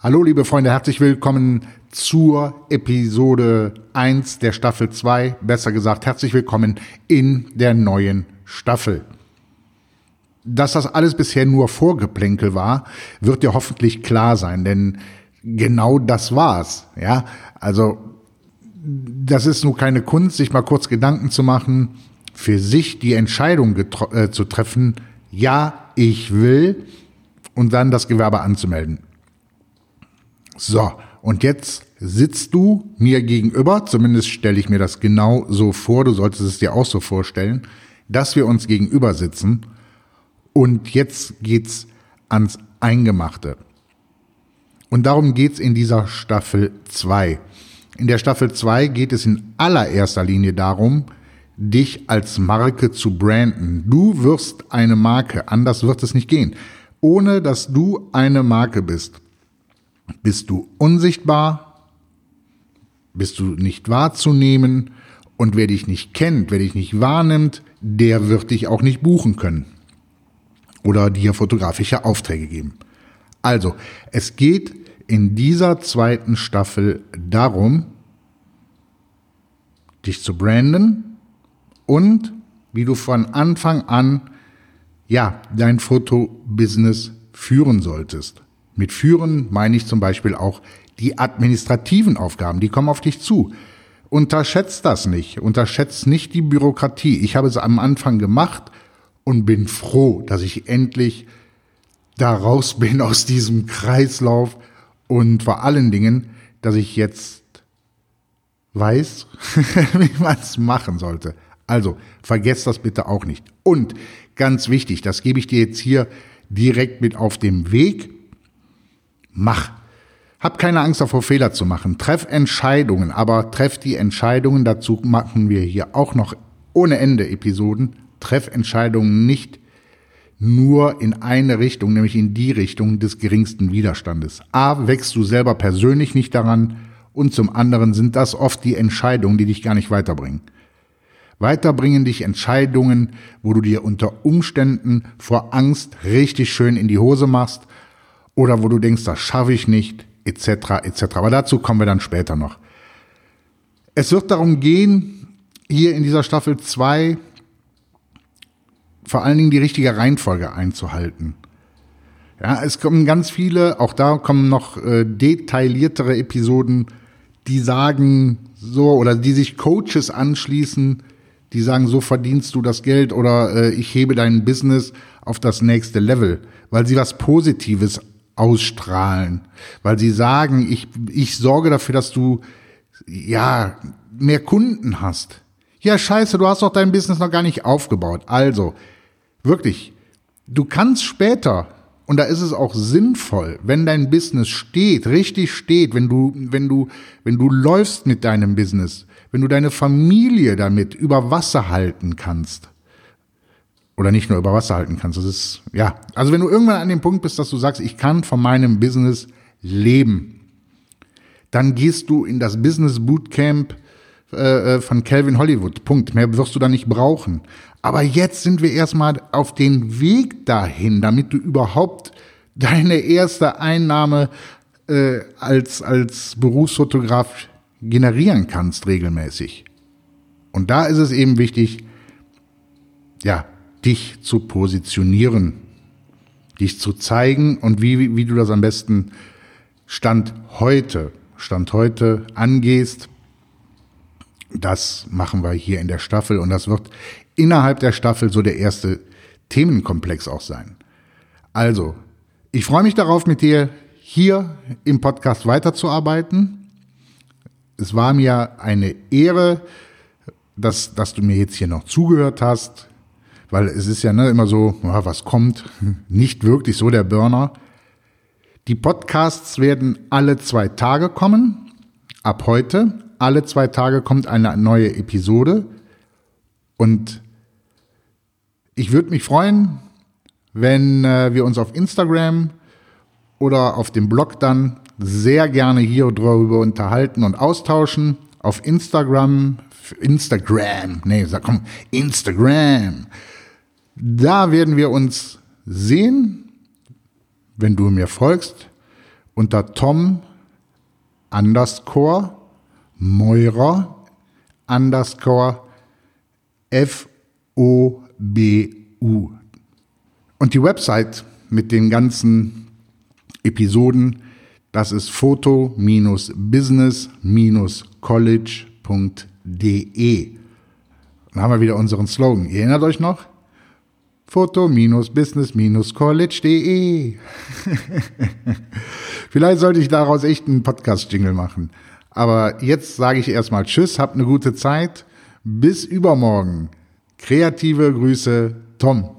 Hallo liebe Freunde, herzlich willkommen zur Episode 1 der Staffel 2. Besser gesagt, herzlich willkommen in der neuen Staffel. Dass das alles bisher nur Vorgeplänkel war, wird dir hoffentlich klar sein, denn genau das war's. Ja, also das ist nur keine Kunst, sich mal kurz Gedanken zu machen, für sich die Entscheidung äh, zu treffen, ja, ich will, und dann das Gewerbe anzumelden. So, und jetzt sitzt du mir gegenüber, zumindest stelle ich mir das genau so vor, du solltest es dir auch so vorstellen, dass wir uns gegenüber sitzen und jetzt geht's ans Eingemachte. Und darum geht's in dieser Staffel 2. In der Staffel 2 geht es in allererster Linie darum, dich als Marke zu branden. Du wirst eine Marke, anders wird es nicht gehen. Ohne dass du eine Marke bist, bist du unsichtbar, bist du nicht wahrzunehmen und wer dich nicht kennt, wer dich nicht wahrnimmt, der wird dich auch nicht buchen können oder dir fotografische Aufträge geben. Also, es geht in dieser zweiten Staffel darum, dich zu branden und wie du von Anfang an ja dein Fotobusiness führen solltest. Mit führen meine ich zum Beispiel auch die administrativen Aufgaben, die kommen auf dich zu. Unterschätzt das nicht, unterschätzt nicht die Bürokratie. Ich habe es am Anfang gemacht und bin froh, dass ich endlich da raus bin aus diesem Kreislauf und vor allen Dingen, dass ich jetzt weiß, wie man es machen sollte. Also, vergesst das bitte auch nicht. Und ganz wichtig, das gebe ich dir jetzt hier direkt mit auf dem Weg. Mach. Hab keine Angst davor, Fehler zu machen. Treff Entscheidungen, aber treff die Entscheidungen. Dazu machen wir hier auch noch ohne Ende Episoden. Treff Entscheidungen nicht nur in eine Richtung, nämlich in die Richtung des geringsten Widerstandes. A, wächst du selber persönlich nicht daran und zum anderen sind das oft die Entscheidungen, die dich gar nicht weiterbringen. Weiterbringen dich Entscheidungen, wo du dir unter Umständen vor Angst richtig schön in die Hose machst oder wo du denkst, das schaffe ich nicht, etc., etc. Aber dazu kommen wir dann später noch. Es wird darum gehen, hier in dieser Staffel 2 vor allen Dingen die richtige Reihenfolge einzuhalten. Ja, es kommen ganz viele, auch da kommen noch äh, detailliertere Episoden, die sagen so oder die sich Coaches anschließen, die sagen, so verdienst du das Geld oder äh, ich hebe dein Business auf das nächste Level, weil sie was Positives ausstrahlen, weil sie sagen, ich, ich sorge dafür, dass du ja mehr Kunden hast. Ja, scheiße, du hast doch dein Business noch gar nicht aufgebaut. Also, wirklich, du kannst später, und da ist es auch sinnvoll, wenn dein Business steht, richtig steht, wenn du, wenn du, wenn du läufst mit deinem Business, wenn du deine Familie damit über Wasser halten kannst, oder nicht nur über Wasser halten kannst. Das ist, ja, also wenn du irgendwann an dem Punkt bist, dass du sagst, ich kann von meinem Business leben, dann gehst du in das Business Bootcamp äh, äh, von Calvin Hollywood. Punkt. Mehr wirst du da nicht brauchen. Aber jetzt sind wir erstmal auf den Weg dahin, damit du überhaupt deine erste Einnahme äh, als, als Berufsfotograf generieren kannst regelmäßig. Und da ist es eben wichtig, ja, dich zu positionieren, dich zu zeigen und wie, wie du das am besten Stand heute, Stand heute angehst. Das machen wir hier in der Staffel und das wird innerhalb der Staffel so der erste Themenkomplex auch sein. Also, ich freue mich darauf, mit dir hier im Podcast weiterzuarbeiten. Es war mir eine Ehre, dass, dass du mir jetzt hier noch zugehört hast weil es ist ja ne, immer so, ja, was kommt, nicht wirklich so der Burner. Die Podcasts werden alle zwei Tage kommen, ab heute. Alle zwei Tage kommt eine neue Episode und ich würde mich freuen, wenn äh, wir uns auf Instagram oder auf dem Blog dann sehr gerne hier darüber unterhalten und austauschen. Auf Instagram, Instagram, nee, sag komm, Instagram da werden wir uns sehen, wenn du mir folgst unter Tom underscore Meurer underscore F-O-B-U. Und die Website mit den ganzen Episoden, das ist foto-business-college.de. Dann haben wir wieder unseren Slogan. Ihr erinnert euch noch? foto-business-college.de. Vielleicht sollte ich daraus echt einen Podcast-Jingle machen. Aber jetzt sage ich erstmal Tschüss, habt eine gute Zeit. Bis übermorgen. Kreative Grüße, Tom.